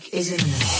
attack is imminent.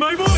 look!